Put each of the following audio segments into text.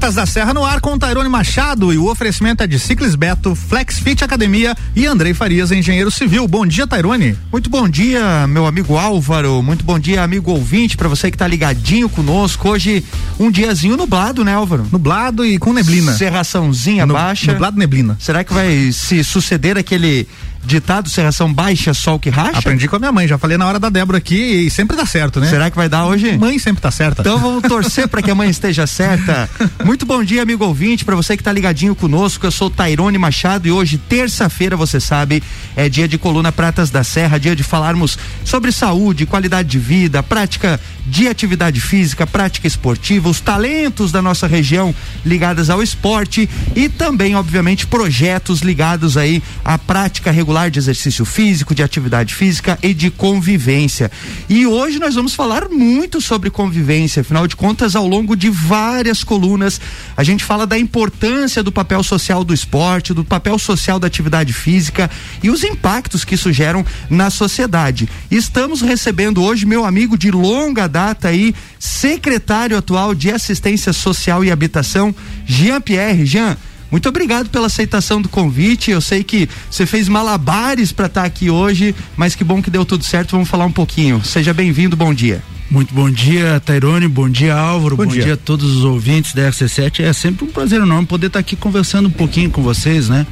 Pratas da Serra no ar com Tairone Machado e o oferecimento é de Ciclis Beto, Flex Fit Academia e Andrei Farias, engenheiro civil. Bom dia, Tairone. Muito bom dia, meu amigo Álvaro. Muito bom dia, amigo ouvinte, para você que tá ligadinho conosco. Hoje, um diazinho nublado, né, Álvaro? Nublado e com neblina. Serraçãozinha no, baixa. Nublado neblina. Será que vai se suceder aquele ditado serração baixa, sol que racha? Aprendi com a minha mãe, já falei na hora da Débora aqui e sempre dá certo, né? Será que vai dar hoje? Mãe sempre tá certa. Então vamos torcer para que a mãe esteja certa. Muito bom dia, amigo ouvinte, para você que tá ligadinho conosco. Eu sou Tairone Machado e hoje, terça-feira, você sabe, é dia de coluna Pratas da Serra, dia de falarmos sobre saúde, qualidade de vida, prática de atividade física, prática esportiva, os talentos da nossa região ligadas ao esporte e também, obviamente, projetos ligados aí à prática regular regular de exercício físico, de atividade física e de convivência. E hoje nós vamos falar muito sobre convivência, afinal de contas, ao longo de várias colunas, a gente fala da importância do papel social do esporte, do papel social da atividade física e os impactos que isso geram na sociedade. Estamos recebendo hoje meu amigo de longa data aí, secretário atual de Assistência Social e Habitação, Jean Pierre. Jean, muito obrigado pela aceitação do convite. Eu sei que você fez malabares para estar tá aqui hoje, mas que bom que deu tudo certo. Vamos falar um pouquinho. Seja bem-vindo, bom dia. Muito bom dia, Tairone, bom dia, Álvaro, bom, bom dia. dia. a todos os ouvintes da RC7. É sempre um prazer enorme poder estar aqui conversando um pouquinho com vocês, né?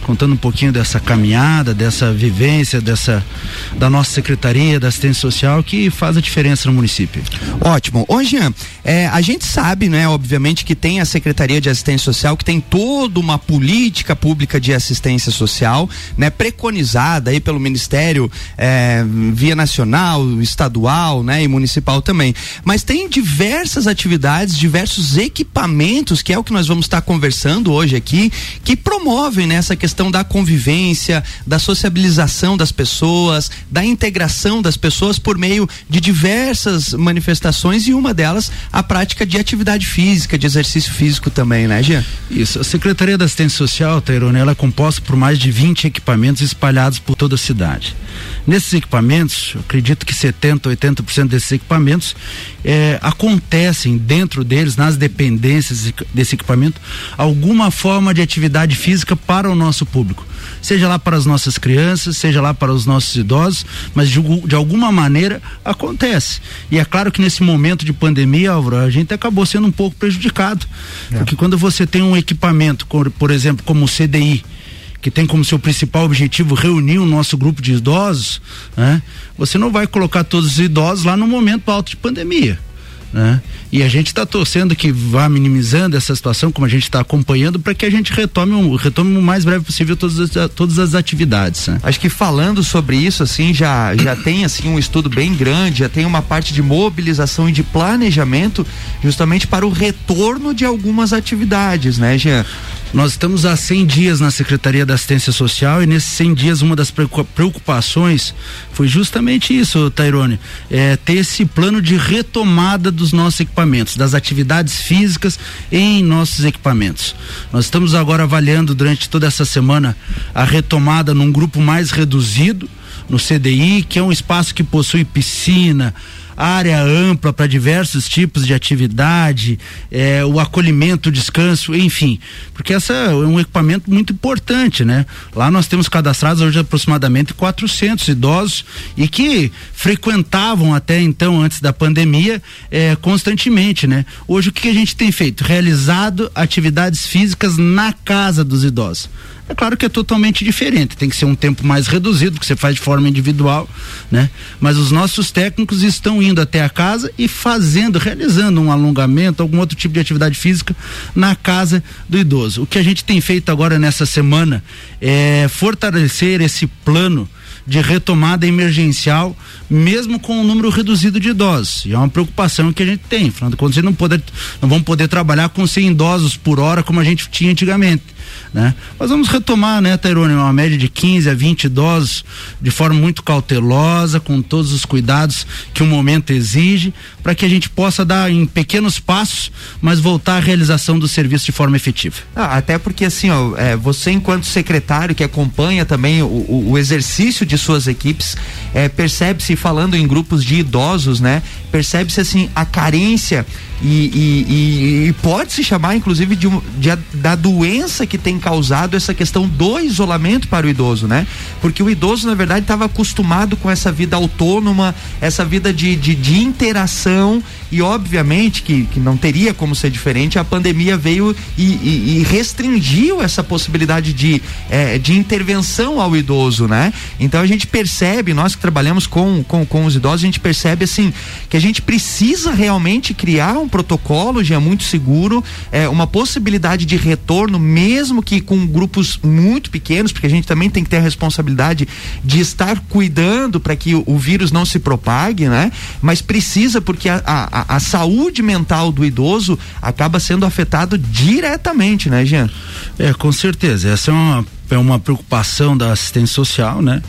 Contando um pouquinho dessa caminhada, dessa vivência, dessa da nossa Secretaria da Assistência Social que faz a diferença no município. Ótimo. Ô, Jean, é, a gente sabe, né, obviamente, que tem a Secretaria de Assistência Social, que tem toda uma política pública de assistência social, né, preconizada aí pelo Ministério é, via nacional, estadual, né, e municipal municipal também. Mas tem diversas atividades, diversos equipamentos, que é o que nós vamos estar conversando hoje aqui, que promovem né, essa questão da convivência, da sociabilização das pessoas, da integração das pessoas por meio de diversas manifestações e uma delas a prática de atividade física, de exercício físico também, né, Jean? Isso. A Secretaria da Assistência Social, Tairone, ela é composta por mais de 20 equipamentos espalhados por toda a cidade. Nesses equipamentos, eu acredito que 70, 80% desses equipamentos é, acontecem dentro deles, nas dependências desse equipamento, alguma forma de atividade física para o nosso público. Seja lá para as nossas crianças, seja lá para os nossos idosos, mas de, de alguma maneira acontece. E é claro que nesse momento de pandemia, Álvaro, a gente acabou sendo um pouco prejudicado. É. Porque quando você tem um equipamento, por exemplo, como o CDI, que tem como seu principal objetivo reunir o nosso grupo de idosos, né? Você não vai colocar todos os idosos lá no momento alto de pandemia. Né? E a gente está torcendo que vá minimizando essa situação, como a gente está acompanhando, para que a gente retome, um, retome o mais breve possível todas as, todas as atividades. Né? Acho que falando sobre isso, assim, já, já tem assim um estudo bem grande, já tem uma parte de mobilização e de planejamento justamente para o retorno de algumas atividades, né, Jean? Nós estamos há 100 dias na Secretaria da Assistência Social e nesses 100 dias uma das preocupações foi justamente isso, Tairone, é ter esse plano de retomada dos nossos equipamentos, das atividades físicas em nossos equipamentos. Nós estamos agora avaliando durante toda essa semana a retomada num grupo mais reduzido no CDI, que é um espaço que possui piscina, área ampla para diversos tipos de atividade, é, o acolhimento, o descanso, enfim, porque essa é um equipamento muito importante, né? Lá nós temos cadastrados hoje aproximadamente 400 idosos e que frequentavam até então, antes da pandemia, é, constantemente, né? Hoje o que a gente tem feito? Realizado atividades físicas na casa dos idosos. É claro que é totalmente diferente, tem que ser um tempo mais reduzido, que você faz de forma individual, né? Mas os nossos técnicos estão indo até a casa e fazendo, realizando um alongamento, algum outro tipo de atividade física na casa do idoso. O que a gente tem feito agora nessa semana é fortalecer esse plano de retomada emergencial, mesmo com um número reduzido de idosos. E é uma preocupação que a gente tem. Afinal de contas, não, poder, não vamos poder trabalhar com 100 idosos por hora como a gente tinha antigamente né? Mas vamos retomar, né, Tairone, uma média de 15 a 20 idosos de forma muito cautelosa, com todos os cuidados que o momento exige, para que a gente possa dar em pequenos passos, mas voltar à realização do serviço de forma efetiva. Ah, até porque assim, ó, é, você enquanto secretário que acompanha também o, o, o exercício de suas equipes. É, percebe-se, falando em grupos de idosos, né? Percebe-se assim a carência e, e, e, e pode se chamar, inclusive, de, de, da doença que tem causado essa questão do isolamento para o idoso, né? Porque o idoso, na verdade, estava acostumado com essa vida autônoma, essa vida de, de, de interação e obviamente que, que não teria como ser diferente, a pandemia veio e, e, e restringiu essa possibilidade de, é, de intervenção ao idoso, né? Então a gente percebe, nós que trabalhamos com, com, com os idosos, a gente percebe assim que a gente precisa realmente criar um protocolo já muito seguro, é, uma possibilidade de retorno, mesmo que com grupos muito pequenos, porque a gente também tem que ter a responsabilidade de estar cuidando para que o, o, vírus não se propague, né? Mas precisa porque a, a a, saúde mental do idoso acaba sendo afetado diretamente, né, Jean? É, com certeza. Essa é uma, é uma preocupação da assistência social, né?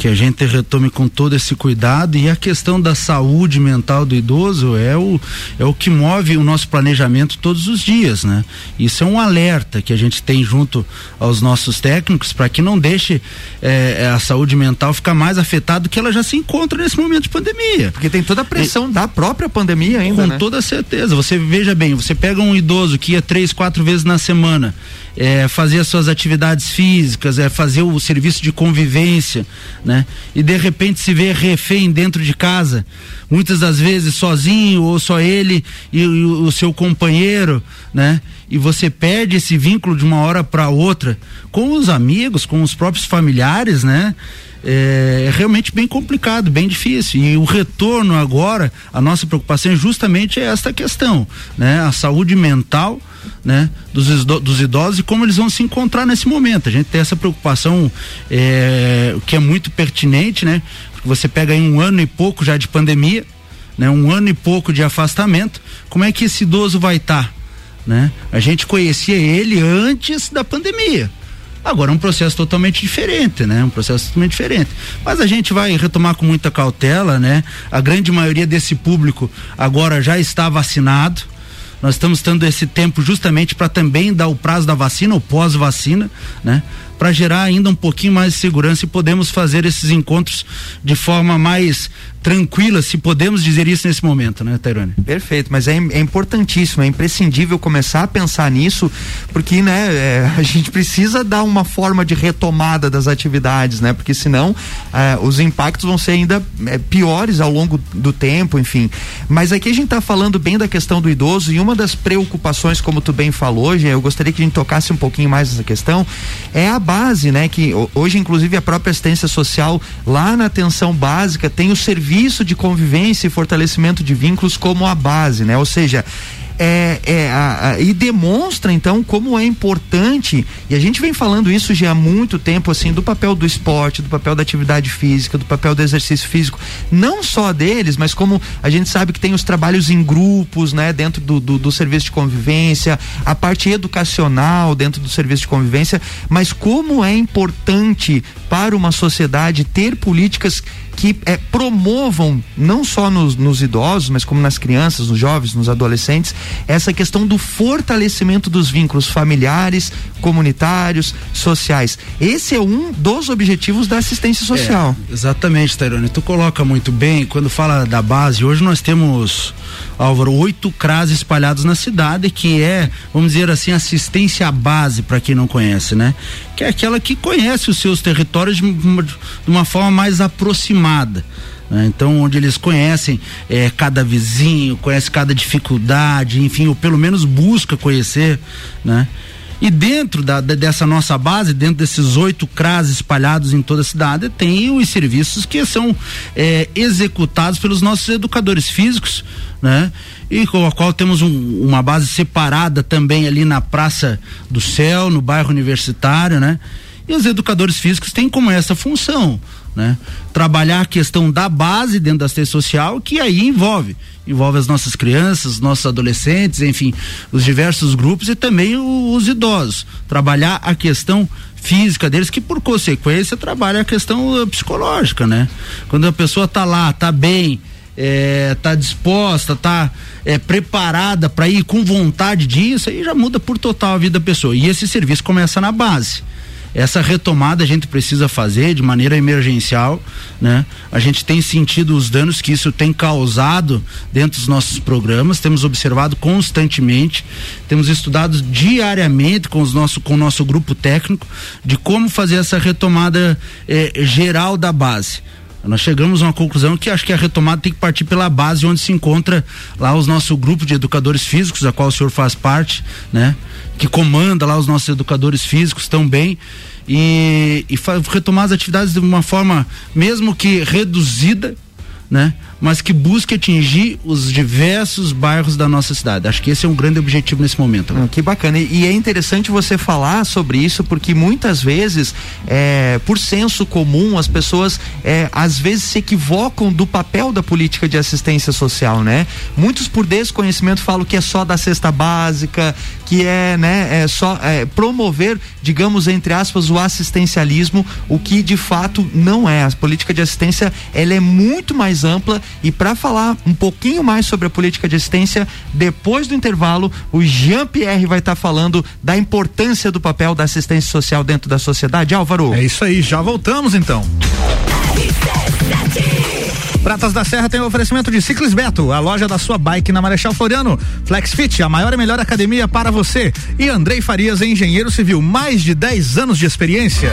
Que a gente retome com todo esse cuidado e a questão da saúde mental do idoso é o, é o que move o nosso planejamento todos os dias, né? Isso é um alerta que a gente tem junto aos nossos técnicos para que não deixe eh, a saúde mental ficar mais afetada do que ela já se encontra nesse momento de pandemia. Porque tem toda a pressão e, da própria pandemia ainda, Com né? toda certeza. Você veja bem, você pega um idoso que ia três, quatro vezes na semana, é, fazer as suas atividades físicas, é, fazer o serviço de convivência, né? E de repente se vê refém dentro de casa, muitas das vezes sozinho ou só ele e, e o seu companheiro, né? E você perde esse vínculo de uma hora para outra com os amigos, com os próprios familiares, né? É, é, realmente bem complicado, bem difícil. E o retorno agora, a nossa preocupação é justamente esta questão, né? A saúde mental, né? Dos, dos idosos e como eles vão se encontrar nesse momento. A gente tem essa preocupação é, que é muito pertinente, né? Porque você pega aí um ano e pouco já de pandemia, né? Um ano e pouco de afastamento. Como é que esse idoso vai estar? Tá, né? A gente conhecia ele antes da pandemia Agora é um processo totalmente diferente, né? Um processo totalmente diferente. Mas a gente vai retomar com muita cautela, né? A grande maioria desse público agora já está vacinado. Nós estamos tendo esse tempo justamente para também dar o prazo da vacina ou pós-vacina, né? para gerar ainda um pouquinho mais de segurança e podemos fazer esses encontros de forma mais tranquila, se podemos dizer isso nesse momento, né, Tairone? Perfeito, mas é, é, importantíssimo, é imprescindível começar a pensar nisso, porque, né, é, a gente precisa dar uma forma de retomada das atividades, né, porque senão é, os impactos vão ser ainda é, piores ao longo do tempo, enfim. Mas aqui a gente está falando bem da questão do idoso e uma das preocupações, como tu bem falou, já, eu gostaria que a gente tocasse um pouquinho mais nessa questão, é a base, né? Que hoje, inclusive, a própria assistência social, lá na atenção básica, tem o serviço de convivência e fortalecimento de vínculos como a base, né? Ou seja, é, é a, a, e demonstra então como é importante e a gente vem falando isso já há muito tempo assim do papel do esporte, do papel da atividade física, do papel do exercício físico, não só deles, mas como a gente sabe que tem os trabalhos em grupos, né, dentro do, do, do serviço de convivência, a parte educacional dentro do serviço de convivência, mas como é importante para uma sociedade ter políticas que é, promovam, não só nos, nos, idosos, mas como nas crianças, nos jovens, nos adolescentes, essa questão do fortalecimento dos vínculos familiares, comunitários, sociais. Esse é um dos objetivos da assistência social. É, exatamente, Tairone. Tu coloca muito bem, quando fala da base, hoje nós temos, Álvaro, oito CRAS espalhados na cidade, que é, vamos dizer assim, assistência à base, para quem não conhece, né? Que é aquela que conhece os seus territórios de uma, de uma forma mais aproximada né? Então, onde eles conhecem é, cada vizinho, conhece cada dificuldade, enfim, ou pelo menos busca conhecer, né? E dentro da, dessa nossa base, dentro desses oito CRAS espalhados em toda a cidade, tem os serviços que são é, executados pelos nossos educadores físicos, né? E com a qual temos um, uma base separada também ali na Praça do Céu, no bairro universitário, né? E os educadores físicos têm como essa função, né? Trabalhar a questão da base dentro da assistência social, que aí envolve envolve as nossas crianças, nossos adolescentes, enfim, os diversos grupos e também os idosos. Trabalhar a questão física deles, que por consequência trabalha a questão uh, psicológica, né? Quando a pessoa tá lá, tá bem, é, tá disposta, tá é, preparada para ir com vontade disso, aí já muda por total a vida da pessoa. E esse serviço começa na base essa retomada a gente precisa fazer de maneira emergencial, né? A gente tem sentido os danos que isso tem causado dentro dos nossos programas, temos observado constantemente, temos estudado diariamente com os nosso com o nosso grupo técnico de como fazer essa retomada eh, geral da base. Nós chegamos a uma conclusão que acho que a retomada tem que partir pela base onde se encontra lá os nosso grupo de educadores físicos, a qual o senhor faz parte, né? Que comanda lá os nossos educadores físicos também e, e retomar as atividades de uma forma mesmo que reduzida, né? Mas que busque atingir os diversos bairros da nossa cidade. Acho que esse é um grande objetivo nesse momento. Ah, que bacana. E, e, é interessante você falar sobre isso, porque muitas vezes, é, por senso comum, as pessoas é, às vezes se equivocam do papel da política de assistência social, né? Muitos por desconhecimento falam que é só da cesta básica, que é, né, é só é, promover, digamos, entre aspas, o assistencialismo, o que de fato não é. A política de assistência ela é muito mais ampla e para falar um pouquinho mais sobre a política de assistência, depois do intervalo, o Jean Pierre vai estar tá falando da importância do papel da assistência social dentro da sociedade. Álvaro. É isso aí, já voltamos então. Pratas da Serra tem o oferecimento de Ciclis Beto, a loja da sua bike na Marechal Floriano. Flexfit, a maior e melhor academia para você. E Andrei Farias, engenheiro civil, mais de 10 anos de experiência.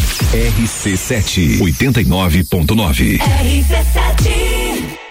RC7 89.9. RC7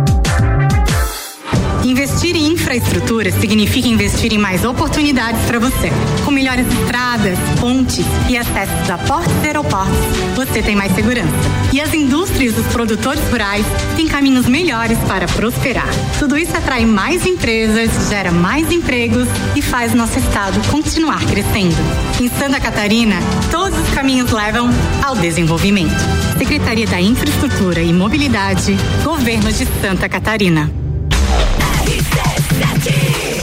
Investir em infraestrutura significa investir em mais oportunidades para você. Com melhores estradas, pontes e acessos a portos e aeroportos, você tem mais segurança. E as indústrias dos produtores rurais têm caminhos melhores para prosperar. Tudo isso atrai mais empresas, gera mais empregos e faz nosso estado continuar crescendo. Em Santa Catarina, todos os caminhos levam ao desenvolvimento. Secretaria da Infraestrutura e Mobilidade, Governo de Santa Catarina.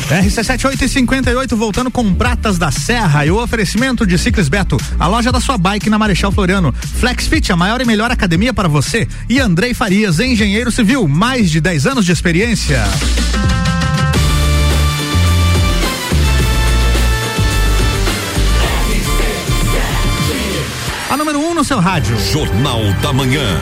RC7858 voltando com Pratas da Serra e o oferecimento de Ciclis Beto, a loja da sua bike na Marechal Floriano. Flexfit, a maior e melhor academia para você. E Andrei Farias, engenheiro civil, mais de 10 anos de experiência. A número 1 um no seu rádio. Jornal da Manhã.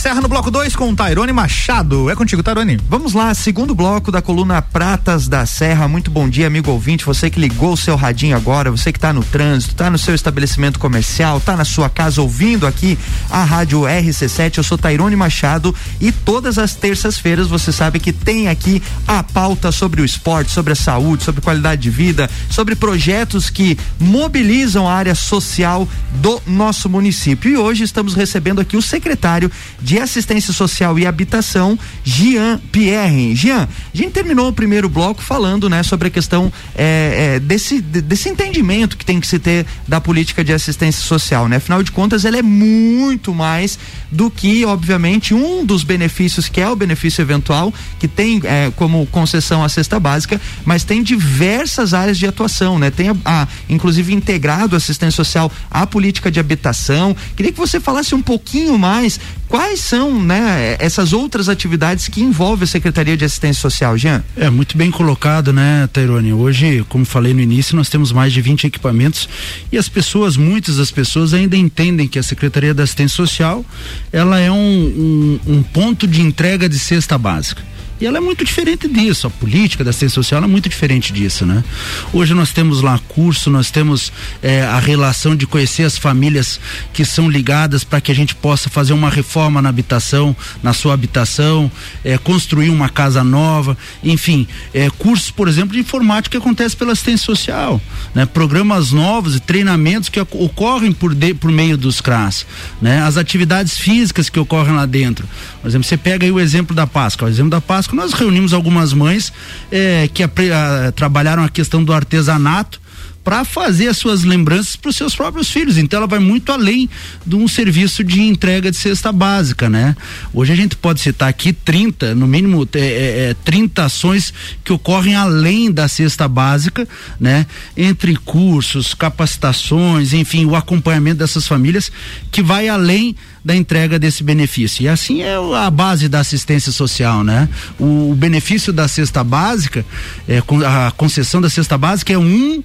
Serra no bloco 2 com Tairone Machado. É contigo, Tairone. Vamos lá, segundo bloco da coluna Pratas da Serra. Muito bom dia, amigo ouvinte. Você que ligou o seu radinho agora, você que está no trânsito, está no seu estabelecimento comercial, está na sua casa ouvindo aqui a Rádio RC7. Eu sou Tairone Machado e todas as terças-feiras você sabe que tem aqui a pauta sobre o esporte, sobre a saúde, sobre qualidade de vida, sobre projetos que mobilizam a área social do nosso município. E hoje estamos recebendo aqui o secretário de Assistência Social e Habitação, Gian Pierre. Gian, a gente terminou o primeiro bloco falando, né, sobre a questão é, é, desse, desse entendimento que tem que se ter da política de assistência social, né? Afinal de contas, ela é muito mais do que, obviamente, um dos benefícios que é o benefício eventual, que tem é, como concessão a cesta básica, mas tem diversas áreas de atuação, né? Tem a, a, inclusive integrado assistência social à política de habitação. Queria que você falasse um pouquinho mais quais são, né, essas outras atividades que envolvem a Secretaria de Assistência Social, Jean? É muito bem colocado, né, Tairone? Hoje, como falei no início, nós temos mais de 20 equipamentos e as pessoas, muitas das pessoas ainda entendem que a Secretaria da Assistência Social, ela é um, um, um ponto de entrega de cesta básica. E ela é muito diferente disso. A política da assistência social é muito diferente disso, né? Hoje nós temos lá curso, nós temos é, a relação de conhecer as famílias que são ligadas para que a gente possa fazer uma reforma na habitação, na sua habitação, é, construir uma casa nova, enfim, é, cursos, por exemplo, de informática que acontece pela assistência social, né? Programas novos e treinamentos que ocorrem por, de, por meio dos CRAS, né? As atividades físicas que ocorrem lá dentro. Por exemplo, você pega aí o exemplo da Páscoa. O exemplo da Páscoa, nós reunimos algumas mães é, que a, a, trabalharam a questão do artesanato para fazer as suas lembranças para os seus próprios filhos. Então ela vai muito além de um serviço de entrega de cesta básica, né? Hoje a gente pode citar aqui 30, no mínimo é, é, 30 é, ações que ocorrem além da cesta básica, né? Entre cursos, capacitações, enfim, o acompanhamento dessas famílias que vai além da entrega desse benefício. E assim é a base da assistência social, né? O, benefício da cesta básica, é, a concessão da cesta básica é um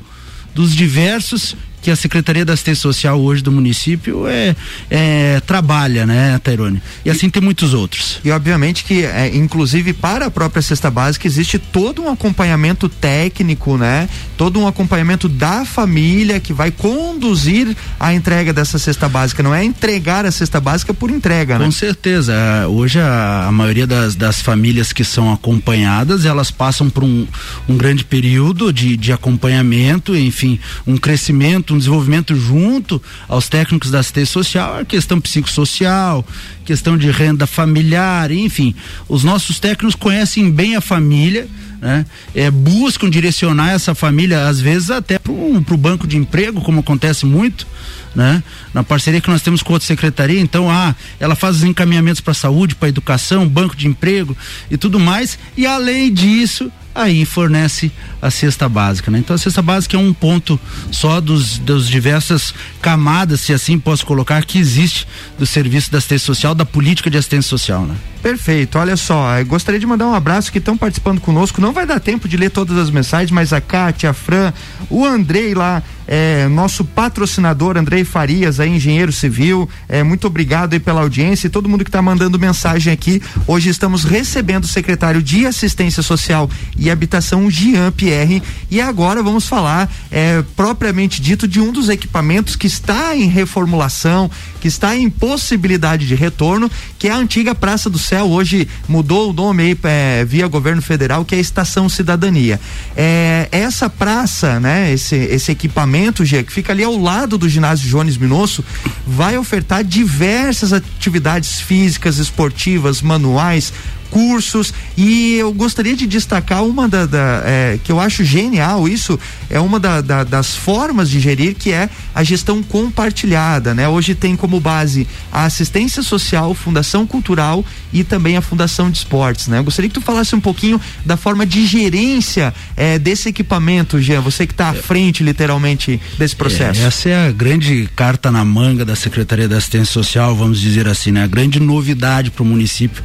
dos diversos que a Secretaria da Assistência Social hoje do município é, é trabalha, né, Tairone? E assim tem muitos outros. E obviamente que, é, inclusive para a própria cesta básica, existe todo um acompanhamento técnico, né? Todo um acompanhamento da família que vai conduzir a entrega dessa cesta básica. Não é entregar a cesta básica por entrega, né? Com certeza. Hoje a, a maioria das, das famílias que são acompanhadas, elas passam por um, um grande período de, de acompanhamento, enfim, um crescimento, um desenvolvimento junto aos técnicos da assistência social, a questão psicossocial, questão de renda familiar, enfim. Os nossos técnicos conhecem bem a família. Né? É, buscam direcionar essa família, às vezes até para o banco de emprego, como acontece muito, né? Na parceria que nós temos com outra secretaria, então, ah, ela faz os encaminhamentos para saúde, para educação, banco de emprego e tudo mais, e além disso, aí fornece a cesta básica, né? Então a cesta básica é um ponto só dos, dos diversas camadas, se assim posso colocar, que existe do serviço da assistência social, da política de assistência social, né? Perfeito, olha só, gostaria de mandar um abraço que estão participando conosco, não vai dar tempo de ler todas as mensagens, mas a Kátia, a Fran, o Andrei lá, é, nosso patrocinador Andrei Farias, aí, engenheiro civil, é, muito obrigado aí pela audiência e todo mundo que está mandando mensagem aqui. Hoje estamos recebendo o secretário de Assistência Social e Habitação, Jean Pierre, e agora vamos falar é, propriamente dito de um dos equipamentos que está em reformulação, que está em possibilidade de retorno, que é a antiga Praça do Céu, hoje mudou o nome aí é, via governo federal, que é a Estação Cidadania. É, essa praça, né, esse, esse equipamento, Gê, que fica ali ao lado do ginásio Jones Minosso, vai ofertar diversas atividades físicas, esportivas, manuais, cursos e eu gostaria de destacar uma da, da é, que eu acho genial isso é uma da, da, das formas de gerir que é a gestão compartilhada, né? Hoje tem como base a assistência social, Fundação Cultural e também a Fundação de Esportes, né? Eu gostaria que tu falasse um pouquinho da forma de gerência é, desse equipamento, Jean, você que está à frente literalmente desse processo. É, essa é a grande carta na manga da Secretaria da Assistência Social, vamos dizer assim, né? A grande novidade para o município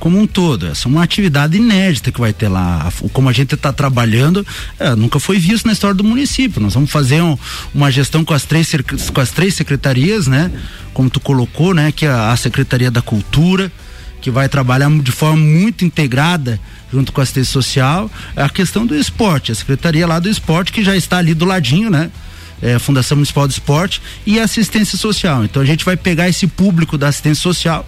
como um todo. Essa é uma atividade inédita que vai ter lá. Como a gente está trabalhando, é, nunca foi visto na história do município. Nós vamos fazer um, uma gestão com as três com as três secretarias, né? Como tu colocou, né? Que é a, a Secretaria da Cultura, que vai trabalhar de forma muito integrada junto com a assistência social, a questão do esporte, a secretaria lá do esporte que já está ali do ladinho, né? É, Fundação Municipal do Esporte e assistência social. Então a gente vai pegar esse público da assistência social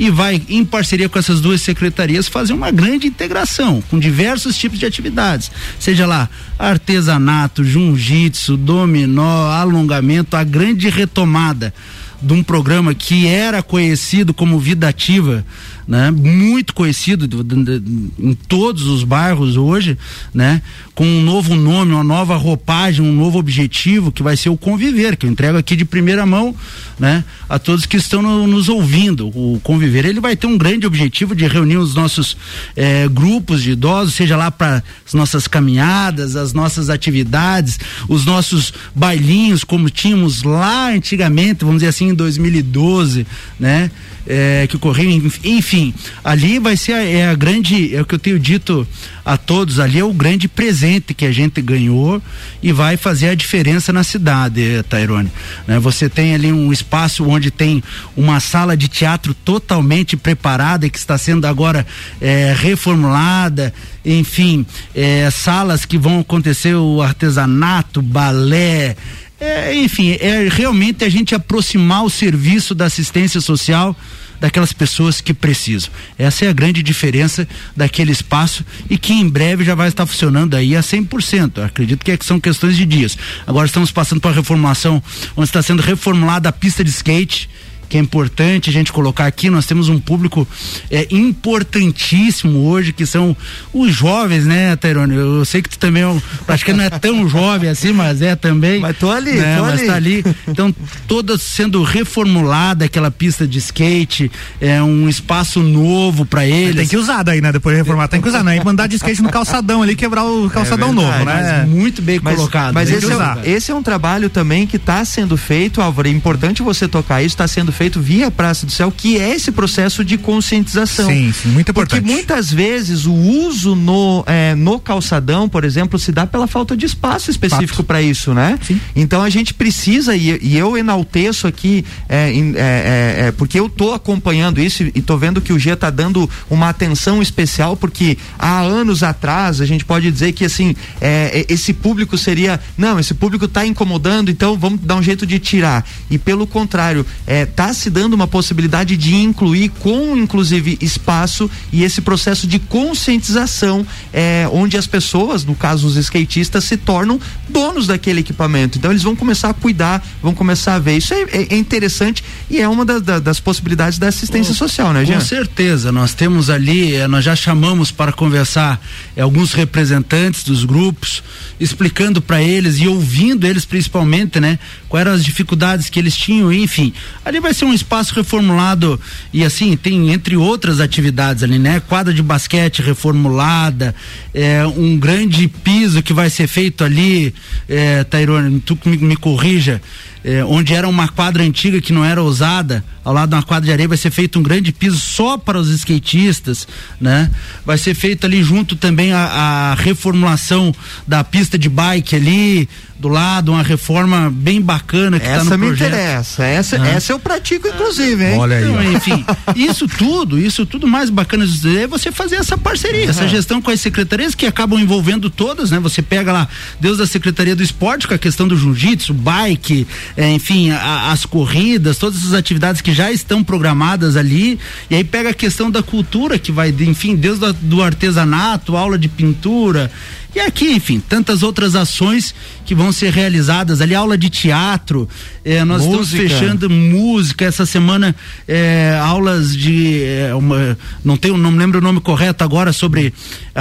e vai, em parceria com essas duas secretarias, fazer uma grande integração com diversos tipos de atividades. Seja lá artesanato, jiu-jitsu, dominó, alongamento, a grande retomada de um programa que era conhecido como Vida Ativa, né? Muito conhecido do, do, do, em todos os bairros hoje, né? Com um novo nome, uma nova roupagem, um novo objetivo que vai ser o conviver, que eu entrego aqui de primeira mão, né? A todos que estão no, nos ouvindo. O conviver, ele vai ter um grande objetivo de reunir os nossos eh, grupos de idosos, seja lá para as nossas caminhadas, as nossas atividades, os nossos bailinhos, como tínhamos lá antigamente, vamos dizer assim, em 2012, né? É, que ocorreu, enfim, ali vai ser a, é a grande, é o que eu tenho dito a todos, ali é o grande presente que a gente ganhou e vai fazer a diferença na cidade, Tairone. Né? Você tem ali um espaço onde tem uma sala de teatro totalmente preparada e que está sendo agora é, reformulada, enfim, é, salas que vão acontecer o artesanato, balé, é, enfim, é realmente a gente aproximar o serviço da assistência social daquelas pessoas que precisam. Essa é a grande diferença daquele espaço e que em breve já vai estar funcionando aí a 100%. acredito que, é que são questões de dias. Agora estamos passando por uma reformulação onde está sendo reformulada a pista de skate que é importante a gente colocar aqui. Nós temos um público é, importantíssimo hoje, que são os jovens, né, Tairone? Eu, eu sei que tu também, é acho que não é tão jovem assim, mas é também. Mas tô ali, né? tô mas ali. tá ali. Então, toda sendo reformulada aquela pista de skate, é um espaço novo para eles. Tem que usar daí, né? Depois de reformar, tem que usar, né? E mandar de skate no calçadão ali, quebrar o calçadão É verdade, novo, né? Muito bem Mas, colocado. mas esse, é, esse é um trabalho também que está sendo feito, Álvaro. É importante você tocar isso, está sendo feito via Praça do Céu, que é esse processo de conscientização. Sim, sim, muito importante. Porque muitas vezes o uso no, é, no calçadão, por exemplo, se dá pela falta de espaço específico para isso, né? Sim. Então a gente precisa, e, e eu enalteço aqui, é, é, é, é, porque eu tô acompanhando isso e, tô vendo que o G tá dando uma atenção especial, porque há anos atrás a gente pode dizer que assim, é, esse público seria, não, esse público tá incomodando, então vamos dar um jeito de tirar. E pelo contrário, é, tá se dando uma possibilidade de incluir com inclusive espaço e esse processo de conscientização, é, onde as pessoas, no caso os skatistas, se tornam donos daquele equipamento. Então eles vão começar a cuidar, vão começar a ver. Isso é, é- é interessante e é uma da- da- das possibilidades da assistência social, né, Jean? Com certeza, nós temos ali, eh, nós já chamamos para conversar eh, alguns representantes dos grupos, explicando para eles e ouvindo eles principalmente, né, quais eram as dificuldades que eles tinham, enfim. Ali vai ser um espaço reformulado. E assim, tem entre outras atividades ali, né, quadra de basquete reformulada, eh, um grande piso que vai ser feito ali, eh, Tairone, tu me, me corrija, eh, onde era uma quadra antiga que não era usada, ao lado de uma quadra de areia vai ser feito um grande piso só para os skatistas, né? Vai ser feito ali junto também a, a reformulação da pista de bike ali do lado, uma reforma bem bacana que está Essa no me projeto. interessa. Essa, Ah. essa eu pratico, inclusive, hein? Olha aí. Então, enfim, isso tudo, isso tudo mais bacana é você fazer essa parceria, essa gestão com as secretarias que acabam envolvendo todas, né? Você pega lá, Deus da Secretaria do Esporte com a questão do jiu-jitsu, bike, enfim, a- as corridas, todas essas atividades que já estão programadas ali, e aí pega a questão da cultura que vai, enfim, Deus da- do artesanato, aula de pintura, e aqui, enfim, tantas outras ações que vão ser realizadas ali, aula de teatro, eh, nós Música. estamos fechando música. Essa semana é, aulas de é, uma, não tenho não lembro o nome correto agora sobre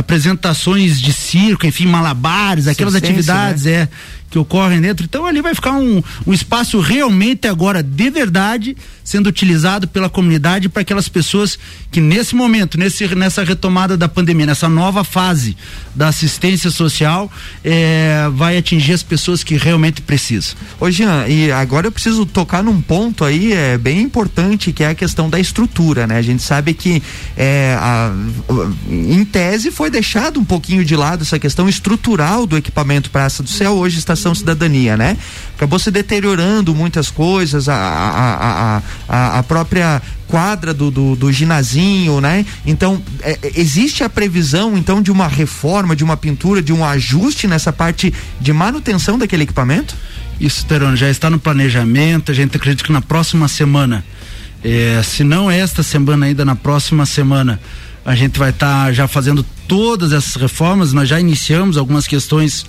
apresentações de circo enfim malabares aquelas Circense, atividades é que ocorrem dentro. Então ali vai ficar um, um espaço realmente agora de verdade sendo utilizado pela comunidade para aquelas pessoas que nesse momento nesse nessa retomada da pandemia nessa nova fase da assistência social é, vai atingir as pessoas que realmente precisam. Ô Jean, e agora eu preciso tocar num ponto aí é bem importante que é a questão da estrutura, né? A gente sabe que é, a- em tese foi deixado um pouquinho de lado essa questão estrutural do equipamento Praça do Céu, hoje Estação Cidadania, né? Acabou se deteriorando muitas coisas, a, a, a, a, própria quadra do, do, do ginazinho, né? Então, é, é, existe a previsão, então, de uma reforma, de uma pintura, de um ajuste nessa parte de manutenção daquele equipamento? Isso, Terano, já está no planejamento. A gente acredita que na próxima semana, eh, se não esta semana ainda, na próxima semana, a gente vai estar já fazendo todas essas reformas. Nós já iniciamos algumas questões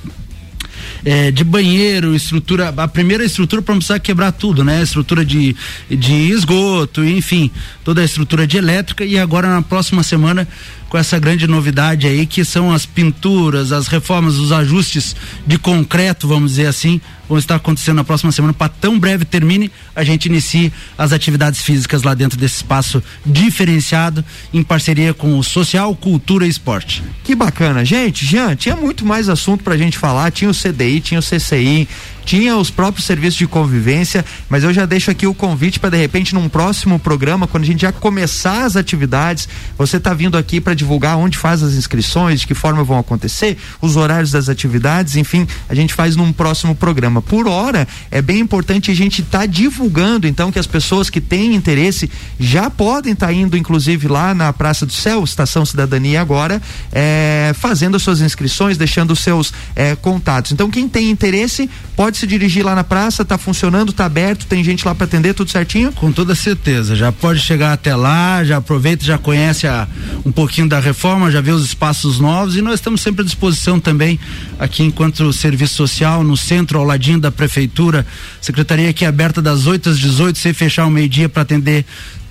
é, de banheiro, estrutura, a primeira estrutura para não precisar quebrar tudo, né? Estrutura de, de esgoto, enfim, toda a estrutura de elétrica e agora na próxima semana com essa grande novidade aí que são as pinturas, as reformas, os ajustes de concreto, vamos dizer assim, vão estar acontecendo na próxima semana para tão breve termine, a gente inicie as atividades físicas lá dentro desse espaço diferenciado em parceria com o Social, Cultura e Esporte. Que bacana, gente. Jean, tinha muito mais assunto pra gente falar, tinha o CDI, tinha o CCI, tinha os próprios serviços de convivência, mas eu já deixo aqui o convite para de repente num próximo programa, quando a gente já começar as atividades, você está vindo aqui para divulgar onde faz as inscrições, de que forma vão acontecer, os horários das atividades, enfim, a gente faz num próximo programa. Por hora, é bem importante a gente estar tá divulgando, então, que as pessoas que têm interesse já podem estar tá indo, inclusive, lá na Praça do Céu, Estação Cidadania agora, é, fazendo as suas inscrições, deixando os seus é, contatos. Então, quem tem interesse pode se dirigir lá na praça, tá funcionando, tá aberto, tem gente lá para atender, tudo certinho? Com toda certeza, já pode chegar até lá, já aproveita, já conhece a, um pouquinho da reforma, já vê os espaços novos e nós estamos sempre à disposição também aqui enquanto serviço social no centro ao ladinho da prefeitura, secretaria aqui aberta das 8 às 18, sem fechar o meio-dia para atender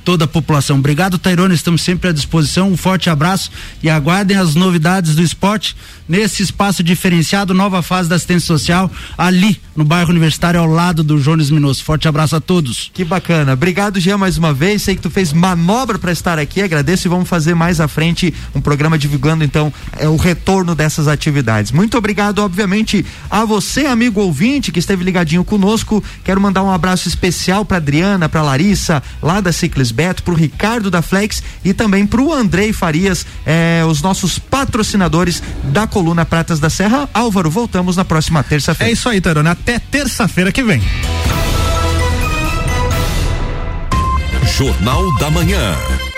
toda a população. Obrigado, Tairone, estamos sempre à disposição. Um forte abraço e aguardem as novidades do esporte nesse espaço diferenciado, nova fase da assistência social, ali no bairro Universitário, ao lado do Jones Minoso. Forte abraço a todos. Que bacana. Obrigado, Jean, mais uma vez. Sei que tu fez manobra para estar aqui. Agradeço e vamos fazer mais à frente um programa divulgando, então, é, o retorno dessas atividades. Muito obrigado, obviamente, a você, amigo ouvinte, que esteve ligadinho conosco. Quero mandar um abraço especial para Adriana, para Larissa, lá da Ciclis Beto, para o Ricardo da Flex e também para o Andrei Farias, eh, os nossos patrocinadores da coluna Pratas da Serra. Álvaro, voltamos na próxima terça-feira. É isso aí, Tarona. Até terça-feira que vem. Jornal da Manhã.